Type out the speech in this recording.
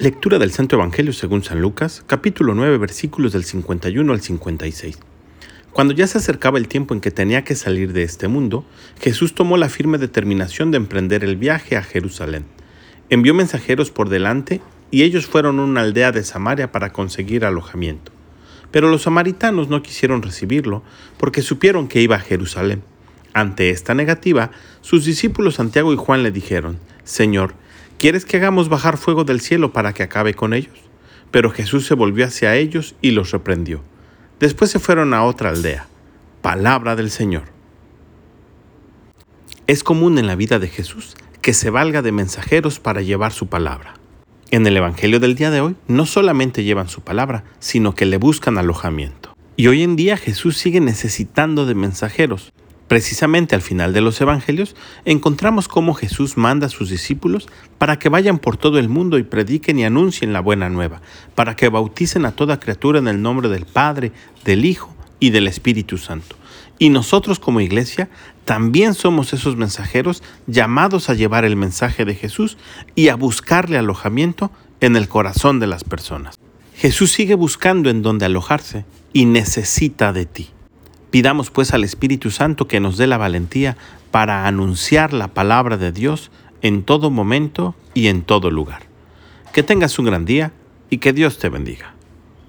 Lectura del Santo Evangelio según San Lucas, capítulo 9, versículos del 51 al 56. Cuando ya se acercaba el tiempo en que tenía que salir de este mundo, Jesús tomó la firme determinación de emprender el viaje a Jerusalén. Envió mensajeros por delante y ellos fueron a una aldea de Samaria para conseguir alojamiento. Pero los samaritanos no quisieron recibirlo porque supieron que iba a Jerusalén. Ante esta negativa, sus discípulos Santiago y Juan le dijeron, Señor, ¿Quieres que hagamos bajar fuego del cielo para que acabe con ellos? Pero Jesús se volvió hacia ellos y los reprendió. Después se fueron a otra aldea. Palabra del Señor. Es común en la vida de Jesús que se valga de mensajeros para llevar su palabra. En el Evangelio del día de hoy no solamente llevan su palabra, sino que le buscan alojamiento. Y hoy en día Jesús sigue necesitando de mensajeros, Precisamente al final de los Evangelios encontramos cómo Jesús manda a sus discípulos para que vayan por todo el mundo y prediquen y anuncien la buena nueva, para que bauticen a toda criatura en el nombre del Padre, del Hijo y del Espíritu Santo. Y nosotros como iglesia también somos esos mensajeros llamados a llevar el mensaje de Jesús y a buscarle alojamiento en el corazón de las personas. Jesús sigue buscando en dónde alojarse y necesita de ti. Pidamos pues al Espíritu Santo que nos dé la valentía para anunciar la palabra de Dios en todo momento y en todo lugar. Que tengas un gran día y que Dios te bendiga.